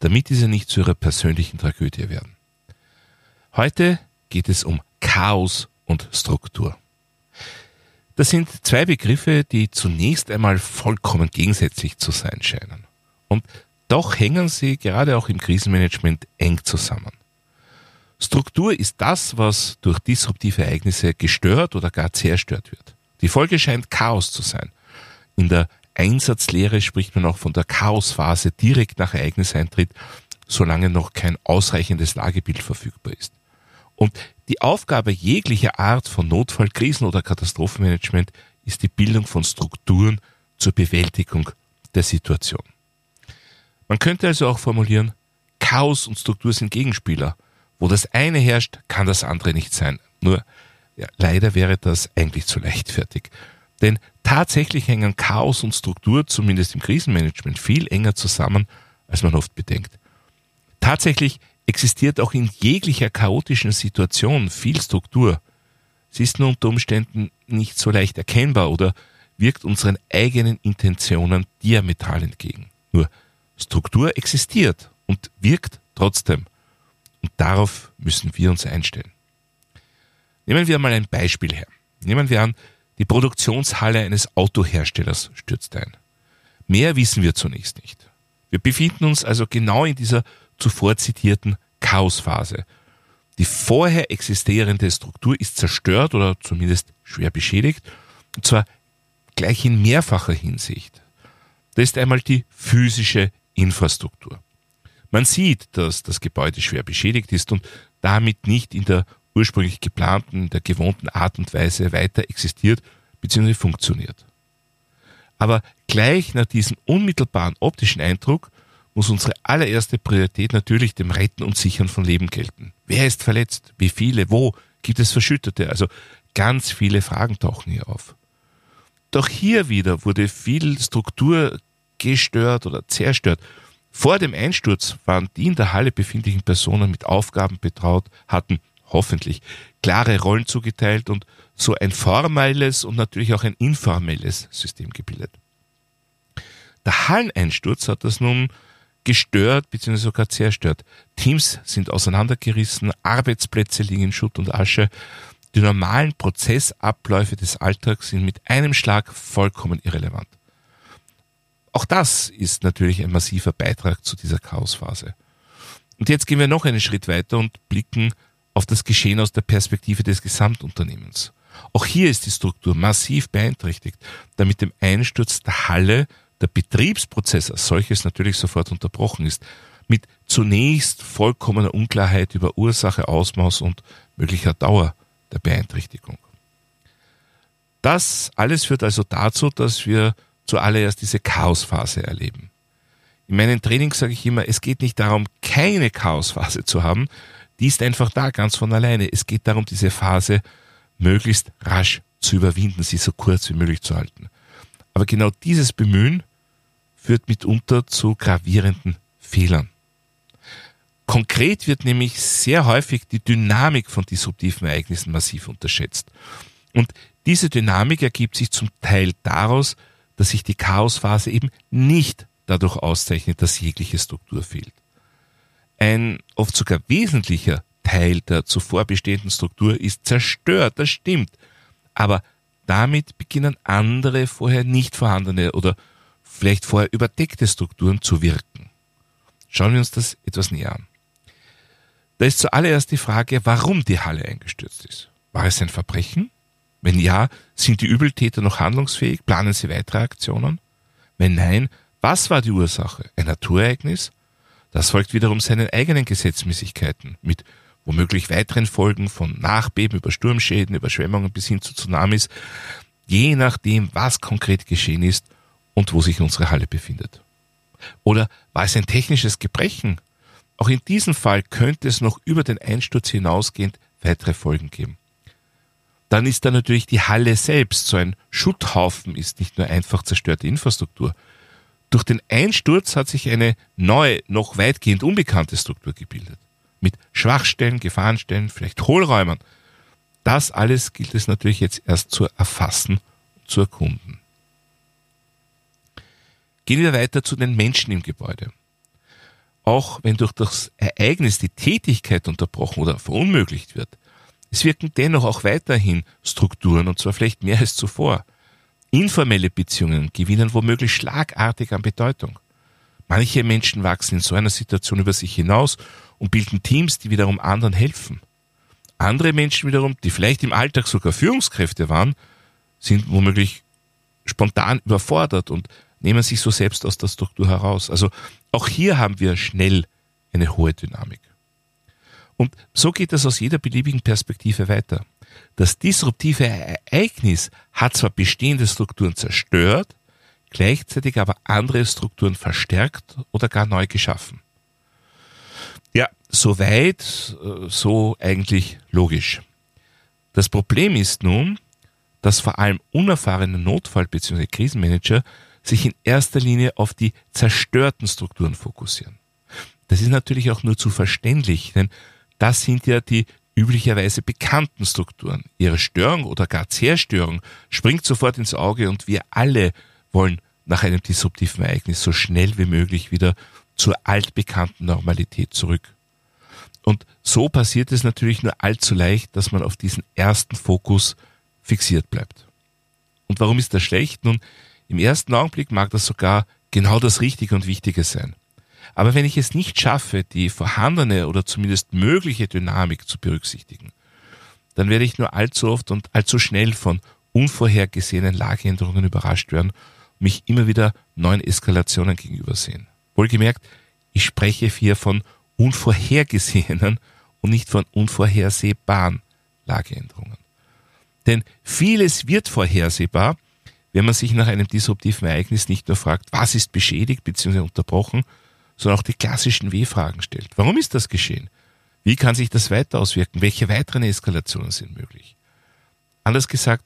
damit diese nicht zu ihrer persönlichen Tragödie werden. Heute geht es um Chaos und Struktur. Das sind zwei Begriffe, die zunächst einmal vollkommen gegensätzlich zu sein scheinen. Und doch hängen sie gerade auch im Krisenmanagement eng zusammen. Struktur ist das, was durch disruptive Ereignisse gestört oder gar zerstört wird. Die Folge scheint Chaos zu sein. In der Einsatzlehre spricht man auch von der Chaosphase direkt nach Ereigniseintritt, solange noch kein ausreichendes Lagebild verfügbar ist. Und die Aufgabe jeglicher Art von Notfall, Krisen oder Katastrophenmanagement ist die Bildung von Strukturen zur Bewältigung der Situation. Man könnte also auch formulieren, Chaos und Struktur sind Gegenspieler. Wo das eine herrscht, kann das andere nicht sein. Nur ja, leider wäre das eigentlich zu leichtfertig. Denn tatsächlich hängen Chaos und Struktur, zumindest im Krisenmanagement, viel enger zusammen, als man oft bedenkt. Tatsächlich existiert auch in jeglicher chaotischen Situation viel Struktur. Sie ist nur unter Umständen nicht so leicht erkennbar oder wirkt unseren eigenen Intentionen diametral entgegen. Nur Struktur existiert und wirkt trotzdem. Und darauf müssen wir uns einstellen. Nehmen wir mal ein Beispiel her. Nehmen wir an, die Produktionshalle eines Autoherstellers stürzt ein. Mehr wissen wir zunächst nicht. Wir befinden uns also genau in dieser zuvor zitierten Chaosphase. Die vorher existierende Struktur ist zerstört oder zumindest schwer beschädigt, und zwar gleich in mehrfacher Hinsicht. Da ist einmal die physische Infrastruktur. Man sieht, dass das Gebäude schwer beschädigt ist und damit nicht in der ursprünglich geplanten, der gewohnten Art und Weise weiter existiert bzw. funktioniert. Aber gleich nach diesem unmittelbaren optischen Eindruck muss unsere allererste Priorität natürlich dem Retten und Sichern von Leben gelten. Wer ist verletzt? Wie viele? Wo? Gibt es Verschüttete? Also ganz viele Fragen tauchen hier auf. Doch hier wieder wurde viel Struktur gestört oder zerstört vor dem Einsturz waren die in der Halle befindlichen Personen mit Aufgaben betraut, hatten hoffentlich klare Rollen zugeteilt und so ein formelles und natürlich auch ein informelles System gebildet. Der Halleneinsturz hat das nun gestört bzw. sogar zerstört. Teams sind auseinandergerissen, Arbeitsplätze liegen in Schutt und Asche. Die normalen Prozessabläufe des Alltags sind mit einem Schlag vollkommen irrelevant. Auch das ist natürlich ein massiver Beitrag zu dieser Chaosphase. Und jetzt gehen wir noch einen Schritt weiter und blicken auf das Geschehen aus der Perspektive des Gesamtunternehmens. Auch hier ist die Struktur massiv beeinträchtigt, da mit dem Einsturz der Halle der Betriebsprozess als solches natürlich sofort unterbrochen ist, mit zunächst vollkommener Unklarheit über Ursache, Ausmaß und möglicher Dauer der Beeinträchtigung. Das alles führt also dazu, dass wir zuallererst diese Chaosphase erleben. In meinen Trainings sage ich immer, es geht nicht darum, keine Chaosphase zu haben, die ist einfach da ganz von alleine. Es geht darum, diese Phase möglichst rasch zu überwinden, sie so kurz wie möglich zu halten. Aber genau dieses Bemühen führt mitunter zu gravierenden Fehlern. Konkret wird nämlich sehr häufig die Dynamik von disruptiven Ereignissen massiv unterschätzt. Und diese Dynamik ergibt sich zum Teil daraus, dass sich die Chaosphase eben nicht dadurch auszeichnet, dass jegliche Struktur fehlt. Ein oft sogar wesentlicher Teil der zuvor bestehenden Struktur ist zerstört, das stimmt. Aber damit beginnen andere vorher nicht vorhandene oder vielleicht vorher überdeckte Strukturen zu wirken. Schauen wir uns das etwas näher an. Da ist zuallererst die Frage, warum die Halle eingestürzt ist. War es ein Verbrechen? Wenn ja, sind die Übeltäter noch handlungsfähig? Planen sie weitere Aktionen? Wenn nein, was war die Ursache? Ein Naturereignis? Das folgt wiederum seinen eigenen Gesetzmäßigkeiten mit womöglich weiteren Folgen von Nachbeben über Sturmschäden, Überschwemmungen bis hin zu Tsunamis, je nachdem, was konkret geschehen ist und wo sich unsere Halle befindet. Oder war es ein technisches Gebrechen? auch in diesem Fall könnte es noch über den Einsturz hinausgehend weitere Folgen geben. Dann ist da natürlich die Halle selbst. So ein Schutthaufen ist nicht nur einfach zerstörte Infrastruktur. Durch den Einsturz hat sich eine neue, noch weitgehend unbekannte Struktur gebildet. Mit Schwachstellen, Gefahrenstellen, vielleicht Hohlräumen. Das alles gilt es natürlich jetzt erst zu erfassen und zu erkunden. Gehen wir weiter zu den Menschen im Gebäude. Auch wenn durch das Ereignis die Tätigkeit unterbrochen oder verunmöglicht wird, es wirken dennoch auch weiterhin Strukturen, und zwar vielleicht mehr als zuvor. Informelle Beziehungen gewinnen womöglich schlagartig an Bedeutung. Manche Menschen wachsen in so einer Situation über sich hinaus und bilden Teams, die wiederum anderen helfen. Andere Menschen wiederum, die vielleicht im Alltag sogar Führungskräfte waren, sind womöglich spontan überfordert und nehmen sich so selbst aus der Struktur heraus. Also auch hier haben wir schnell eine hohe Dynamik. Und so geht es aus jeder beliebigen Perspektive weiter. Das disruptive Ereignis hat zwar bestehende Strukturen zerstört, gleichzeitig aber andere Strukturen verstärkt oder gar neu geschaffen. Ja, soweit, äh, so eigentlich logisch. Das Problem ist nun, dass vor allem unerfahrene Notfall- bzw. Krisenmanager sich in erster Linie auf die zerstörten Strukturen fokussieren. Das ist natürlich auch nur zu verständlich, denn das sind ja die üblicherweise bekannten Strukturen. Ihre Störung oder gar Zerstörung springt sofort ins Auge und wir alle wollen nach einem disruptiven Ereignis so schnell wie möglich wieder zur altbekannten Normalität zurück. Und so passiert es natürlich nur allzu leicht, dass man auf diesen ersten Fokus fixiert bleibt. Und warum ist das schlecht? Nun, im ersten Augenblick mag das sogar genau das Richtige und Wichtige sein. Aber wenn ich es nicht schaffe, die vorhandene oder zumindest mögliche Dynamik zu berücksichtigen, dann werde ich nur allzu oft und allzu schnell von unvorhergesehenen Lageänderungen überrascht werden und mich immer wieder neuen Eskalationen gegenübersehen. Wohlgemerkt, ich spreche hier von unvorhergesehenen und nicht von unvorhersehbaren Lageänderungen. Denn vieles wird vorhersehbar, wenn man sich nach einem disruptiven Ereignis nicht nur fragt, was ist beschädigt bzw. unterbrochen, sondern auch die klassischen W-Fragen stellt. Warum ist das geschehen? Wie kann sich das weiter auswirken? Welche weiteren Eskalationen sind möglich? Anders gesagt,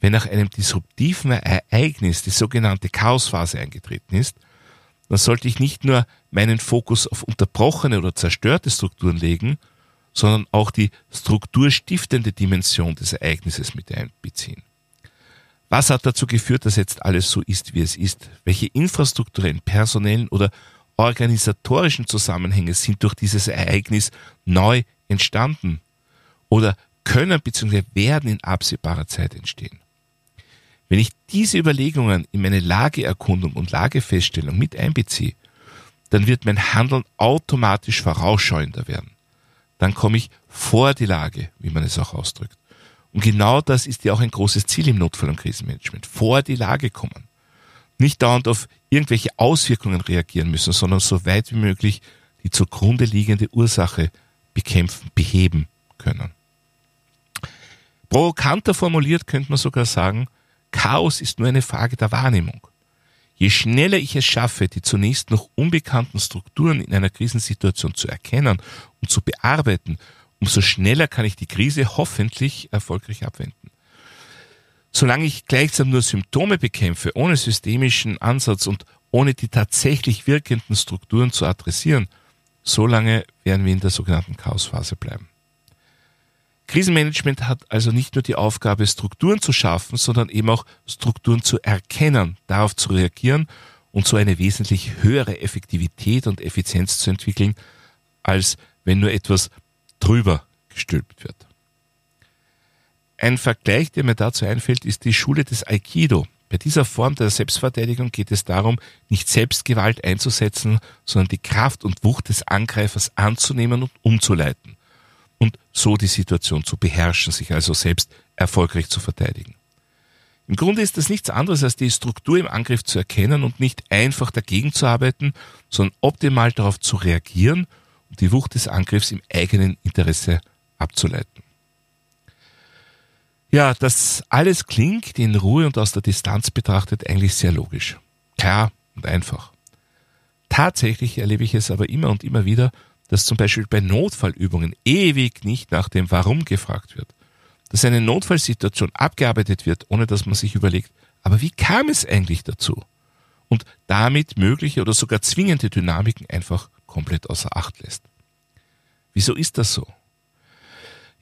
wenn nach einem disruptiven Ereignis die sogenannte Chaosphase eingetreten ist, dann sollte ich nicht nur meinen Fokus auf unterbrochene oder zerstörte Strukturen legen, sondern auch die strukturstiftende Dimension des Ereignisses mit einbeziehen. Was hat dazu geführt, dass jetzt alles so ist, wie es ist? Welche infrastrukturellen, personellen oder organisatorischen Zusammenhänge sind durch dieses Ereignis neu entstanden oder können bzw. werden in absehbarer Zeit entstehen. Wenn ich diese Überlegungen in meine Lageerkundung und Lagefeststellung mit einbeziehe, dann wird mein Handeln automatisch vorausschauender werden. Dann komme ich vor die Lage, wie man es auch ausdrückt. Und genau das ist ja auch ein großes Ziel im Notfall- und Krisenmanagement. Vor die Lage kommen nicht dauernd auf irgendwelche Auswirkungen reagieren müssen, sondern so weit wie möglich die zugrunde liegende Ursache bekämpfen, beheben können. Provokanter formuliert könnte man sogar sagen, Chaos ist nur eine Frage der Wahrnehmung. Je schneller ich es schaffe, die zunächst noch unbekannten Strukturen in einer Krisensituation zu erkennen und zu bearbeiten, umso schneller kann ich die Krise hoffentlich erfolgreich abwenden. Solange ich gleichsam nur Symptome bekämpfe, ohne systemischen Ansatz und ohne die tatsächlich wirkenden Strukturen zu adressieren, solange werden wir in der sogenannten Chaosphase bleiben. Krisenmanagement hat also nicht nur die Aufgabe, Strukturen zu schaffen, sondern eben auch Strukturen zu erkennen, darauf zu reagieren und so eine wesentlich höhere Effektivität und Effizienz zu entwickeln, als wenn nur etwas drüber gestülpt wird. Ein Vergleich, der mir dazu einfällt, ist die Schule des Aikido. Bei dieser Form der Selbstverteidigung geht es darum, nicht Selbstgewalt einzusetzen, sondern die Kraft und Wucht des Angreifers anzunehmen und umzuleiten und so die Situation zu beherrschen, sich also selbst erfolgreich zu verteidigen. Im Grunde ist das nichts anderes als die Struktur im Angriff zu erkennen und nicht einfach dagegen zu arbeiten, sondern optimal darauf zu reagieren und die Wucht des Angriffs im eigenen Interesse abzuleiten. Ja, das alles klingt in Ruhe und aus der Distanz betrachtet eigentlich sehr logisch. Klar und einfach. Tatsächlich erlebe ich es aber immer und immer wieder, dass zum Beispiel bei Notfallübungen ewig nicht nach dem Warum gefragt wird. Dass eine Notfallsituation abgearbeitet wird, ohne dass man sich überlegt, aber wie kam es eigentlich dazu? Und damit mögliche oder sogar zwingende Dynamiken einfach komplett außer Acht lässt. Wieso ist das so?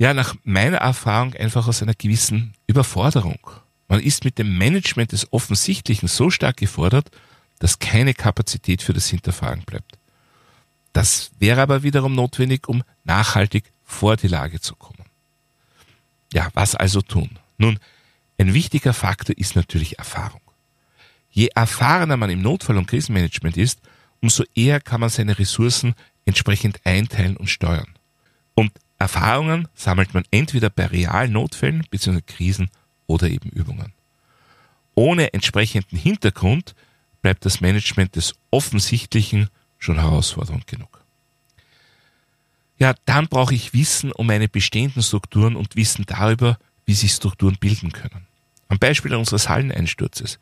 Ja, nach meiner Erfahrung einfach aus einer gewissen Überforderung. Man ist mit dem Management des Offensichtlichen so stark gefordert, dass keine Kapazität für das Hinterfragen bleibt. Das wäre aber wiederum notwendig, um nachhaltig vor die Lage zu kommen. Ja, was also tun? Nun, ein wichtiger Faktor ist natürlich Erfahrung. Je erfahrener man im Notfall- und Krisenmanagement ist, umso eher kann man seine Ressourcen entsprechend einteilen und steuern. Und Erfahrungen sammelt man entweder bei realen Notfällen bzw. Krisen oder eben Übungen. Ohne entsprechenden Hintergrund bleibt das Management des Offensichtlichen schon herausfordernd genug. Ja, dann brauche ich Wissen um meine bestehenden Strukturen und Wissen darüber, wie sich Strukturen bilden können. Am Beispiel unseres Halleneinsturzes.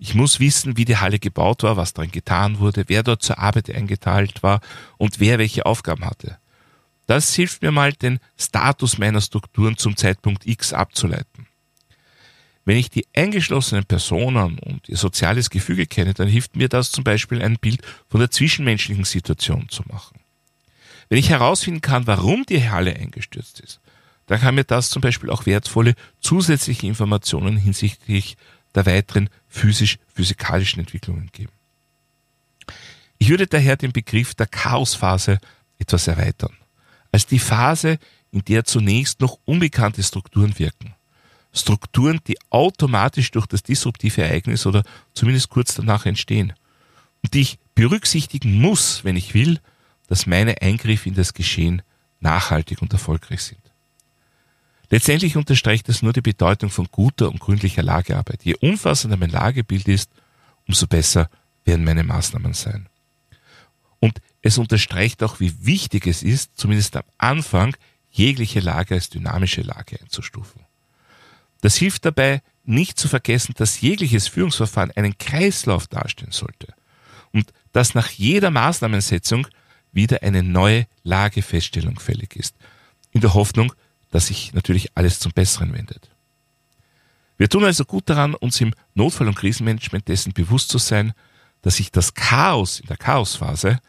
Ich muss wissen, wie die Halle gebaut war, was darin getan wurde, wer dort zur Arbeit eingeteilt war und wer welche Aufgaben hatte. Das hilft mir mal, den Status meiner Strukturen zum Zeitpunkt X abzuleiten. Wenn ich die eingeschlossenen Personen und ihr soziales Gefüge kenne, dann hilft mir das zum Beispiel ein Bild von der zwischenmenschlichen Situation zu machen. Wenn ich herausfinden kann, warum die Halle eingestürzt ist, dann kann mir das zum Beispiel auch wertvolle zusätzliche Informationen hinsichtlich der weiteren physisch-physikalischen Entwicklungen geben. Ich würde daher den Begriff der Chaosphase etwas erweitern, als die Phase, in der zunächst noch unbekannte Strukturen wirken. Strukturen, die automatisch durch das disruptive Ereignis oder zumindest kurz danach entstehen und die ich berücksichtigen muss, wenn ich will, dass meine Eingriffe in das Geschehen nachhaltig und erfolgreich sind. Letztendlich unterstreicht es nur die Bedeutung von guter und gründlicher Lagearbeit. Je umfassender mein Lagebild ist, umso besser werden meine Maßnahmen sein. Es unterstreicht auch, wie wichtig es ist, zumindest am Anfang, jegliche Lage als dynamische Lage einzustufen. Das hilft dabei, nicht zu vergessen, dass jegliches Führungsverfahren einen Kreislauf darstellen sollte und dass nach jeder Maßnahmensetzung wieder eine neue Lagefeststellung fällig ist, in der Hoffnung, dass sich natürlich alles zum Besseren wendet. Wir tun also gut daran, uns im Notfall- und Krisenmanagement dessen bewusst zu sein, dass sich das Chaos in der Chaosphase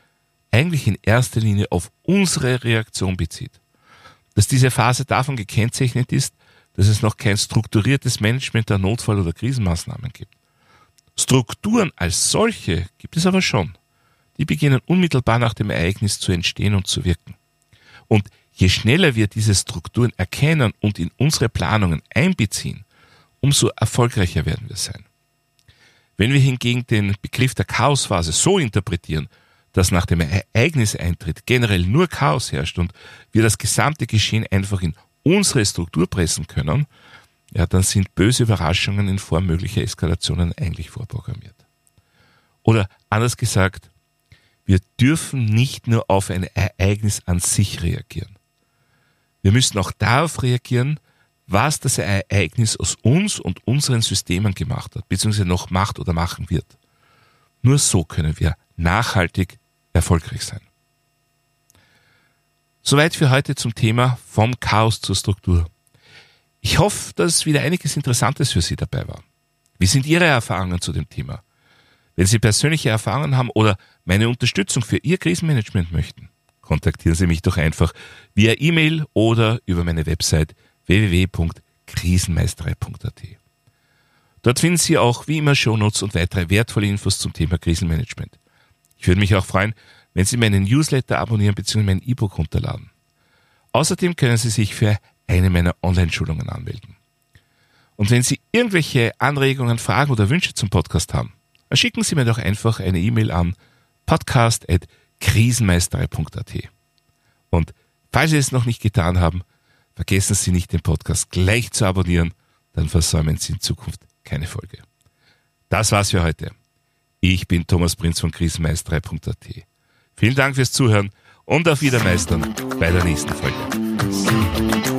eigentlich in erster Linie auf unsere Reaktion bezieht. Dass diese Phase davon gekennzeichnet ist, dass es noch kein strukturiertes Management der Notfall- oder Krisenmaßnahmen gibt. Strukturen als solche gibt es aber schon. Die beginnen unmittelbar nach dem Ereignis zu entstehen und zu wirken. Und je schneller wir diese Strukturen erkennen und in unsere Planungen einbeziehen, umso erfolgreicher werden wir sein. Wenn wir hingegen den Begriff der Chaosphase so interpretieren, dass nach dem Ereigniseintritt generell nur Chaos herrscht und wir das gesamte Geschehen einfach in unsere Struktur pressen können, ja, dann sind böse Überraschungen in Form möglicher Eskalationen eigentlich vorprogrammiert. Oder anders gesagt, wir dürfen nicht nur auf ein Ereignis an sich reagieren. Wir müssen auch darauf reagieren, was das Ereignis aus uns und unseren Systemen gemacht hat, beziehungsweise noch macht oder machen wird. Nur so können wir nachhaltig erfolgreich sein. Soweit für heute zum Thema vom Chaos zur Struktur. Ich hoffe, dass wieder einiges Interessantes für Sie dabei war. Wie sind Ihre Erfahrungen zu dem Thema? Wenn Sie persönliche Erfahrungen haben oder meine Unterstützung für Ihr Krisenmanagement möchten, kontaktieren Sie mich doch einfach via E-Mail oder über meine Website www.krisenmeisterei.at. Dort finden Sie auch wie immer Shownotes und weitere wertvolle Infos zum Thema Krisenmanagement. Ich würde mich auch freuen, wenn Sie meinen Newsletter abonnieren bzw. mein E-Book runterladen. Außerdem können Sie sich für eine meiner Online-Schulungen anmelden. Und wenn Sie irgendwelche Anregungen, Fragen oder Wünsche zum Podcast haben, dann schicken Sie mir doch einfach eine E-Mail an podcast.krisenmeisterei.at. Und falls Sie es noch nicht getan haben, vergessen Sie nicht, den Podcast gleich zu abonnieren, dann versäumen Sie in Zukunft keine Folge. Das war's für heute. Ich bin Thomas Prinz von krisenmeisterei.at. Vielen Dank fürs Zuhören und auf Wiedermeistern bei der nächsten Folge.